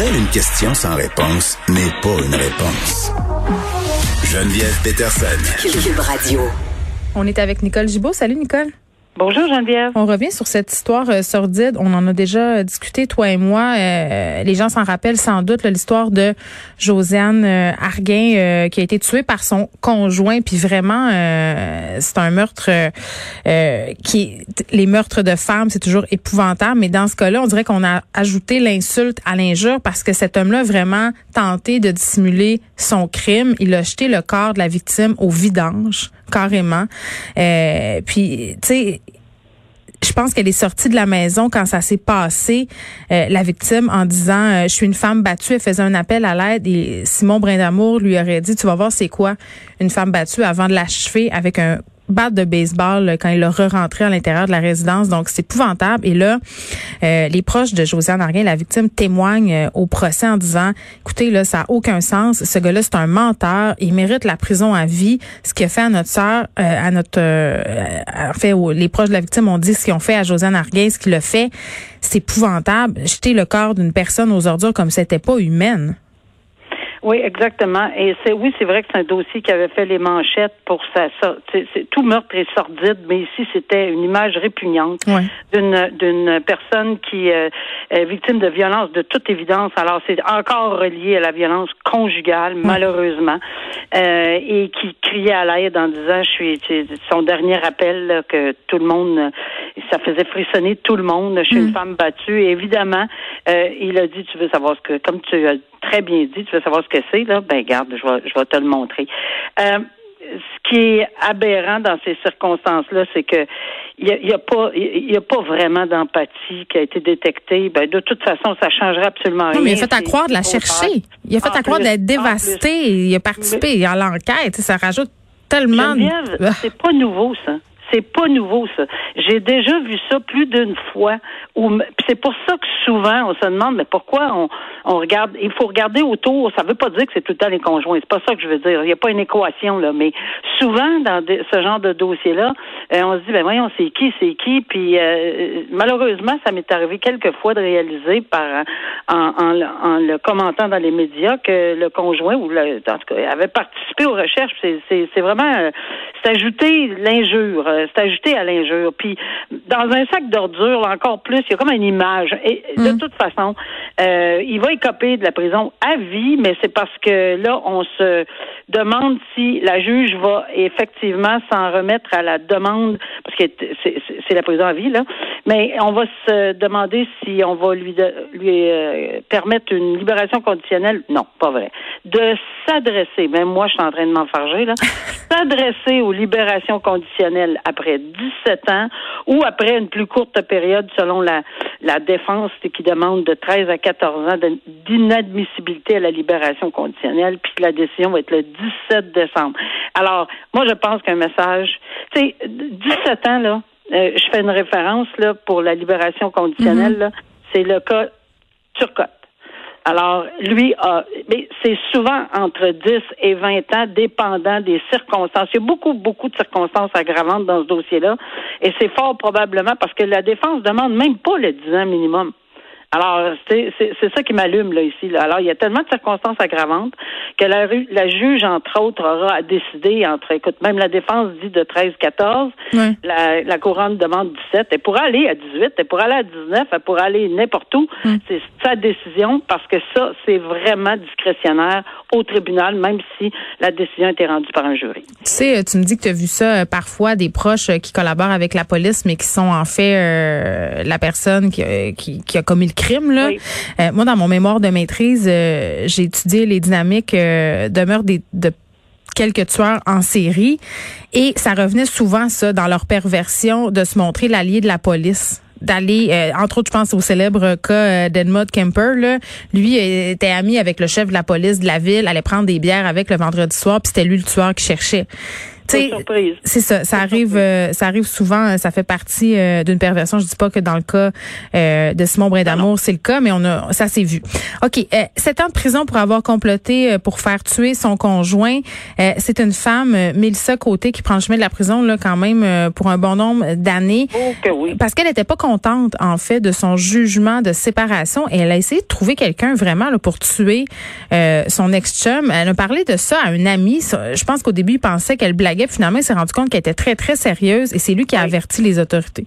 Pour elle, une question sans réponse n'est pas une réponse. Geneviève Peterson. Cube Radio. On est avec Nicole Gibault. Salut Nicole. Bonjour Geneviève. On revient sur cette histoire euh, sordide. On en a déjà discuté, toi et moi. Euh, les gens s'en rappellent sans doute l'histoire de Josiane euh, Arguin qui a été tuée par son conjoint. Puis vraiment, c'est un meurtre qui... Les meurtres de femmes, c'est toujours épouvantable. Mais dans ce cas-là, on dirait qu'on a ajouté l'insulte à l'injure parce que cet homme-là a vraiment tenté de dissimuler son crime. Il a jeté le corps de la victime au vidange carrément. Euh, puis, tu sais, je pense qu'elle est sortie de la maison quand ça s'est passé, euh, la victime, en disant euh, Je suis une femme battue. Elle faisait un appel à l'aide et Simon Brindamour lui aurait dit Tu vas voir, c'est quoi une femme battue avant de l'achever avec un batte de baseball quand il a re-rentré à l'intérieur de la résidence. Donc, c'est épouvantable. Et là, euh, les proches de Josiane Arguin, la victime, témoignent euh, au procès en disant, écoutez, là, ça n'a aucun sens. Ce gars-là, c'est un menteur. Il mérite la prison à vie. Ce qu'il a fait à notre sœur, euh, à notre... en fait, les proches de la victime ont dit ce qu'ils ont fait à Josiane Arguin, ce qu'il a fait. C'est épouvantable. Jeter le corps d'une personne aux ordures comme c'était pas humaine. Oui, exactement. Et c'est oui, c'est vrai que c'est un dossier qui avait fait les manchettes pour ça. C'est, tout meurtre est sordide, mais ici c'était une image répugnante d'une d'une personne qui euh, est victime de violence de toute évidence. Alors c'est encore relié à la violence conjugale, malheureusement, euh, et qui criait à l'aide en disant, je suis son dernier appel que tout le monde, ça faisait frissonner tout le monde. Je suis une mm. femme battue. Et évidemment, euh, il a dit, tu veux savoir ce que, comme tu as très bien dit. Tu veux savoir ce que c'est, là? Ben, garde, je vais, je vais te le montrer. Euh, ce qui est aberrant dans ces circonstances-là, c'est que il n'y a, a, pas y a pas vraiment d'empathie qui a été détectée. Ben, de toute façon, ça changerait absolument rien. Non, mais il a fait à croire de la chercher. Il a fait à croire d'être dévasté. Il a participé à l'enquête. Ça rajoute tellement. C'est pas nouveau ça. C'est pas nouveau, ça. J'ai déjà vu ça plus d'une fois. C'est pour ça que souvent, on se demande, mais pourquoi on, regarde, il faut regarder autour. Ça veut pas dire que c'est tout le temps les conjoints. C'est pas ça que je veux dire. Il n'y a pas une équation, là. Mais souvent, dans ce genre de dossier-là, euh, on se dit, ben voyons, c'est qui, c'est qui? Puis, euh, malheureusement, ça m'est arrivé quelques fois de réaliser par, en, en, le commentant dans les médias que le conjoint, ou le, en tout cas, avait participé aux recherches. C'est vraiment, euh, c'est ajouter l'injure euh, c'est ajouté à l'injure. Puis dans un sac d'ordures, encore plus, il y a comme une image. Et de mm. toute façon, euh, il va écoper de la prison à vie, mais c'est parce que là, on se demande si la juge va effectivement s'en remettre à la demande, parce que c'est la prison à vie, là, mais on va se demander si on va lui, lui euh, permettre une libération conditionnelle. Non, pas vrai. De s'adresser, même moi, je suis en train de m'enfarger, là, s'adresser aux libérations conditionnelles après 17 ans ou après une plus courte période selon la, la défense qui demande de 13 à 14 ans d'inadmissibilité à la libération conditionnelle, puis la décision va être le 17 décembre. Alors, moi, je pense qu'un message, tu sais, 17 ans, là, euh, je fais une référence, là, pour la libération conditionnelle, mm-hmm. c'est le cas Turcotte. Alors, lui a, mais c'est souvent entre 10 et 20 ans, dépendant des circonstances. Il y a beaucoup, beaucoup de circonstances aggravantes dans ce dossier-là. Et c'est fort probablement parce que la défense demande même pas le 10 ans minimum. Alors, c'est ça qui m'allume là ici. Là. Alors, il y a tellement de circonstances aggravantes que la, la juge, entre autres, aura à décider entre, écoute, même la défense dit de 13-14, la, la couronne demande 17. Elle pourra aller à 18, elle pourra aller à 19, elle pourra aller n'importe où. C'est sa décision parce que ça, c'est vraiment discrétionnaire au tribunal, même si la décision a été rendue par un jury. Tu sais, euh, tu me dis que tu as vu ça euh, parfois, des proches euh, qui collaborent avec la police, mais qui sont en fait la personne qui, qui, qui a commis le crime. Là. Euh, moi, dans mon mémoire de maîtrise, euh, j'ai étudié les dynamiques euh, de meurtre de quelques tueurs en série et ça revenait souvent ça dans leur perversion de se montrer l'allié de la police d'aller, entre autres, je pense au célèbre cas d'Edmund Kemper. Là. Lui était ami avec le chef de la police de la ville, allait prendre des bières avec le vendredi soir, puis c'était lui le tueur qui cherchait C'est ça, ça arrive, euh, ça arrive souvent, ça fait partie euh, d'une perversion. Je dis pas que dans le cas euh, de Simon Brindamour, c'est le cas, mais on a, ça s'est vu. Ok, sept ans de prison pour avoir comploté pour faire tuer son conjoint. c'est une femme, Mélissa Côté, qui prend le chemin de la prison là quand même pour un bon nombre d'années, oh, parce qu'elle n'était pas contente en fait de son jugement de séparation et elle a essayé de trouver quelqu'un vraiment là, pour tuer son ex-chum. Elle a parlé de ça à une amie. Je pense qu'au début, il pensait qu'elle blaguait finalement, il s'est rendu compte qu'elle était très, très sérieuse et c'est lui qui a averti les autorités.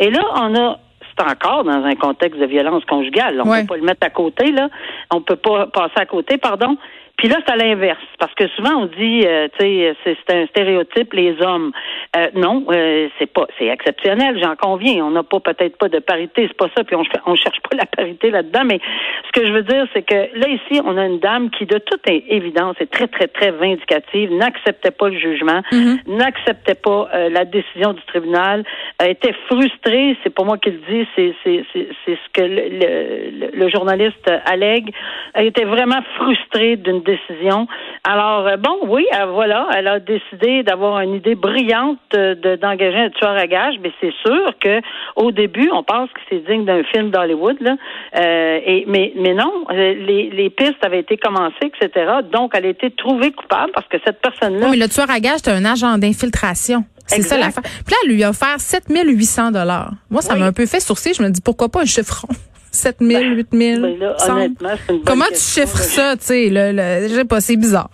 Et là, on a c'est encore dans un contexte de violence conjugale. On ne peut pas le mettre à côté, là. On peut pas passer à côté, pardon. Puis là, c'est à l'inverse, parce que souvent on dit, euh, tu sais, c'est un stéréotype les hommes. Euh, non, euh, c'est pas, c'est exceptionnel, j'en conviens. On n'a pas peut-être pas de parité, c'est pas ça. Puis on, on cherche pas la parité là-dedans. Mais ce que je veux dire, c'est que là ici, on a une dame qui, de toute évidence, est très très très vindicative, n'acceptait pas le jugement, mm-hmm. n'acceptait pas la décision du tribunal, était frustrée. C'est pas moi qui le dis, c'est c'est c'est ce que le, le, le journaliste allègue. Elle était vraiment frustrée d'une décision. Alors, euh, bon, oui, euh, voilà, elle a décidé d'avoir une idée brillante d'engager un tueur à gage, mais c'est sûr que au début, on pense que c'est digne d'un film d'Hollywood, là. Euh, et, mais, mais non, les, les pistes avaient été commencées, etc. Donc, elle a été trouvée coupable parce que cette personne-là. Oui, mais le tueur à gage, c'est un agent d'infiltration. C'est ça l'affaire. Puis là, elle lui a offert 7800 dollars. Moi, ça m'a un peu fait sourciller. Je me dis, pourquoi pas un chiffron? 7 000, 8 000? Comment tu chiffres ça, tu sais? Le, je sais pas, c'est bizarre.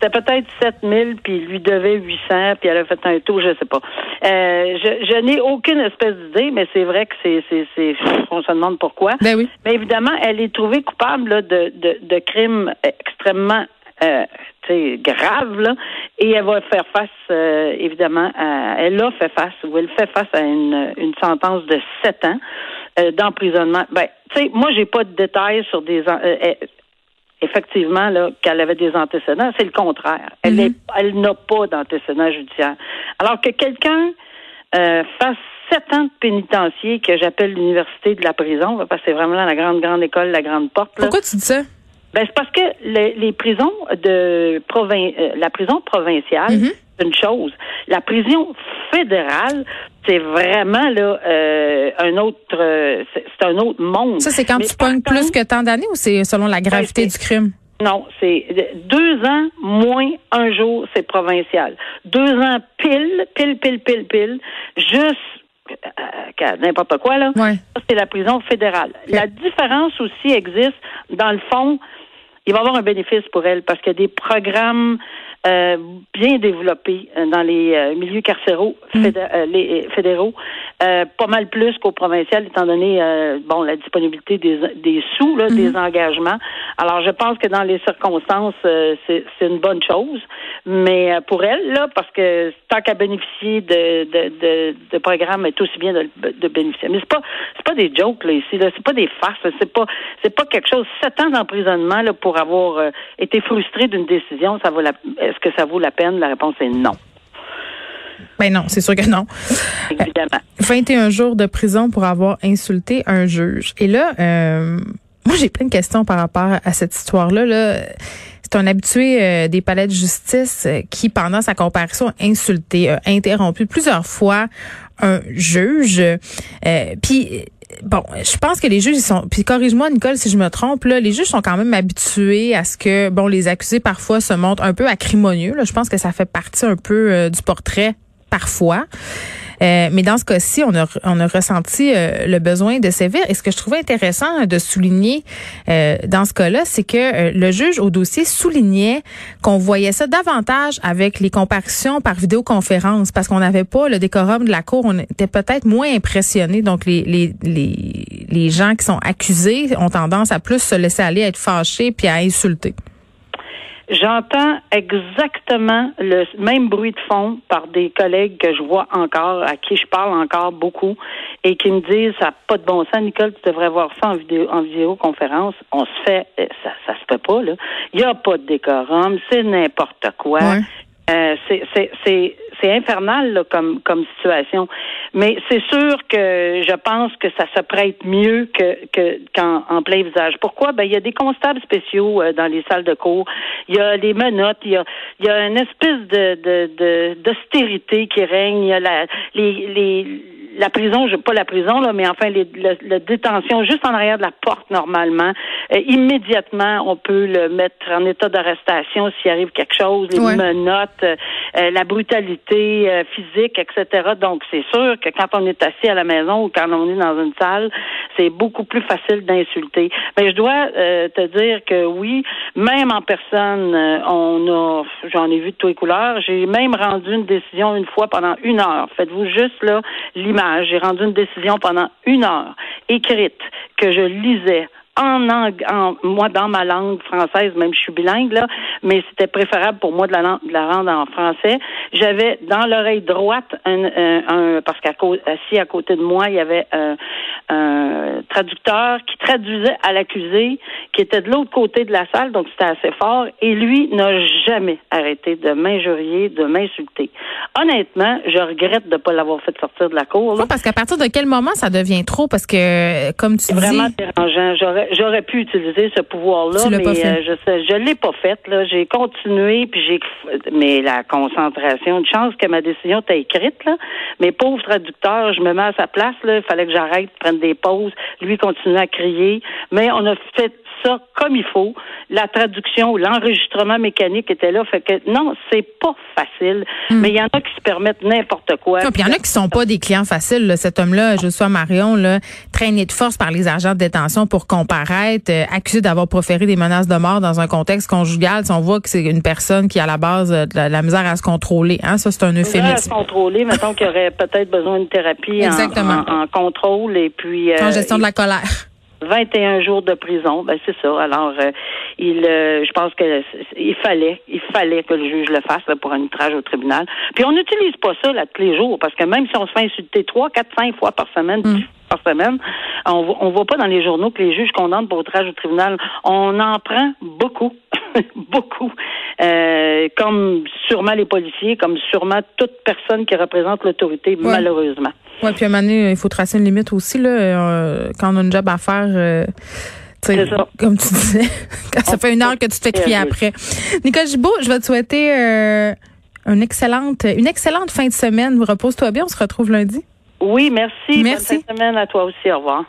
C'était peut-être 7 000, puis il lui devait 800, puis elle a fait un tour, je sais pas. Euh, je, je n'ai aucune espèce d'idée, mais c'est vrai que c'est, c'est, c'est, on se demande pourquoi. Ben oui. Mais évidemment, elle est trouvée coupable là, de, de, de crimes extrêmement euh, grave là, et elle va faire face euh, évidemment à, elle a fait face ou elle fait face à une, une sentence de sept ans euh, d'emprisonnement. Ben, tu sais, moi j'ai pas de détails sur des euh, effectivement là qu'elle avait des antécédents, c'est le contraire. Elle mm-hmm. elle n'a pas d'antécédents judiciaires. Alors que quelqu'un fasse sept ans de pénitencier que j'appelle l'université de la prison, parce que c'est vraiment la grande grande école, la grande porte. Pourquoi tu dis ça? Ben, c'est parce que les, prisons de provin euh, la prison provinciale, mhm. Une chose. La prison fédérale, c'est vraiment là euh, un autre euh, c'est un autre monde. Ça, c'est quand tu pognes plus que tant d'années ou c'est selon la gravité du crime? Non, c'est deux ans moins un jour, c'est provincial. Deux ans pile, pile, pile, pile, pile, juste n'importe quoi là. C'est la prison fédérale. La différence aussi existe dans le fond il va y avoir un bénéfice pour elle parce qu'il y a des programmes euh, bien développés euh, dans les euh, milieux carcéraux mm. les, fédéraux, pas mal plus qu'au provincial, étant donné bon la disponibilité des, des sous, là, des mm-hmm. engagements. Alors, je pense que dans les circonstances, c'est une bonne chose. Mais pour elle, là, parce que tant qu'à bénéficier de, de, de, de programmes, est aussi bien de, de bénéficier. Mais c'est pas c'est pas des jokes là ici, là, c'est pas des farces, c'est pas c'est pas quelque chose. Sept ans d'emprisonnement là pour avoir été frustré d'une décision, ça vaut la est-ce que ça vaut la peine? La réponse est non. Ben non, c'est sûr que non. Évidemment. 21 jours de prison pour avoir insulté un juge. Et là, euh, moi, j'ai plein de questions par rapport à cette histoire-là. Là. C'est un habitué euh, des palais de justice euh, qui, pendant sa comparution, a insulté, a interrompu plusieurs fois un juge. Puis bon, je pense que les juges ils sont puis corrige-moi Nicole si je me trompe là, les juges sont quand même habitués à ce que bon les accusés parfois se montrent un peu acrimonieux là, je pense que ça fait partie un peu euh, du portrait parfois. Euh, mais dans ce cas-ci, on a, on a ressenti euh, le besoin de sévir. Et ce que je trouvais intéressant de souligner euh, dans ce cas-là, c'est que le juge au dossier soulignait qu'on voyait ça davantage avec les comparaisons par vidéoconférence parce qu'on n'avait pas le décorum de la cour. On était peut-être moins impressionnés. Donc, les, les gens qui sont accusés ont tendance à plus se laisser aller, à être fâchés puis à insulter. J'entends exactement le même bruit de fond par des collègues que je vois encore, à qui je parle encore beaucoup, et qui me disent ça n'a pas de bon sens, Nicole, tu devrais voir ça en vidéo en vidéoconférence. On se fait euh, ça, ça se fait pas, là. Il n'y a pas de décorum, c'est n'importe quoi. Euh, c'est c'est infernal là, comme, comme situation. Mais c'est sûr que je pense que ça se prête mieux que qu'en en plein visage. Pourquoi? Ben, il y a des constables spéciaux euh, dans les salles de cours. Il y a les menottes. Il y a, il y a une espèce de, de, d'austérité qui règne. Il y a la, les, les la prison, je, pas la prison, là, mais enfin, les, la, détention juste en arrière de la porte, normalement. Euh, immédiatement, on peut le mettre en état d'arrestation s'il arrive quelque chose, les menottes, euh, euh, la brutalité physique, etc. Donc, c'est sûr que quand on est assis à la maison ou quand on est dans une salle, c'est beaucoup plus facile d'insulter. Mais je dois te dire que oui, même en personne, on a, j'en ai vu de tous les couleurs. J'ai même rendu une décision une fois pendant une heure. Faites-vous juste là l'image j'ai rendu une décision pendant une heure, écrite, que je lisais en, en moi dans ma langue française, même je suis bilingue là, mais c'était préférable pour moi de la, de la rendre en français. J'avais dans l'oreille droite un, un, parce qu'à assis à côté de moi il y avait un, un traducteur qui traduisait à l'accusé, qui était de l'autre côté de la salle, donc c'était assez fort, et lui n'a jamais arrêté de m'injurier, de m'insulter. Honnêtement, je regrette de ne pas l'avoir fait sortir de la cour. Non, parce qu'à partir de quel moment ça devient trop? Parce que, comme tu dis... vraiment dérangeant. J'aurais, j'aurais pu utiliser ce pouvoir-là, mais euh, je sais, je l'ai pas fait. Là. J'ai continué, puis j'ai... Mais la concentration, une chance que ma décision était écrite, là. Mais pauvre traducteur, je me mets à sa place, là. Il fallait que j'arrête, prenne des pauses. Lui continuait à crier. Mais on a fait ça comme il faut. La traduction ou l'enregistrement mécanique était là. Fait que non, c'est pas facile. Hmm. Mais il y en a qui se permettent n'importe quoi. il y en a qui sont pas des clients faciles. Cet homme-là, je suis Marion, là, traîné de force par les agents de détention pour comparaître, euh, accusé d'avoir proféré des menaces de mort dans un contexte conjugal. Si on voit que c'est une personne qui a à la base de la, misère à se contrôler, hein, ça c'est un euphémisme. À se contrôler, mettons qu'il aurait peut-être besoin d'une thérapie en, contrôle et puis en gestion de la colère. 21 jours de prison, ben c'est ça. Alors, euh, il, euh, je pense que il fallait, il fallait que le juge le fasse pour un outrage au tribunal. Puis on n'utilise pas ça là tous les jours parce que même si on se fait insulter trois, quatre, cinq fois par semaine, mm. Par semaine, on, on voit pas dans les journaux que les juges condamnent pour outrage au tribunal. On en prend beaucoup, beaucoup. Euh, comme sûrement les policiers, comme sûrement toute personne qui représente l'autorité, malheureusement. Oui, puis à un moment donné, il faut tracer une limite aussi, là, euh, quand on a une job à faire. Euh, comme tu disais, quand ça fait une heure que tu te fais crier après. Nicole Gibault, je vais te souhaiter euh, une excellente, une excellente fin de semaine. Repose-toi bien, on se retrouve lundi. Oui, merci. Merci. Bonne semaine à toi aussi. Au revoir.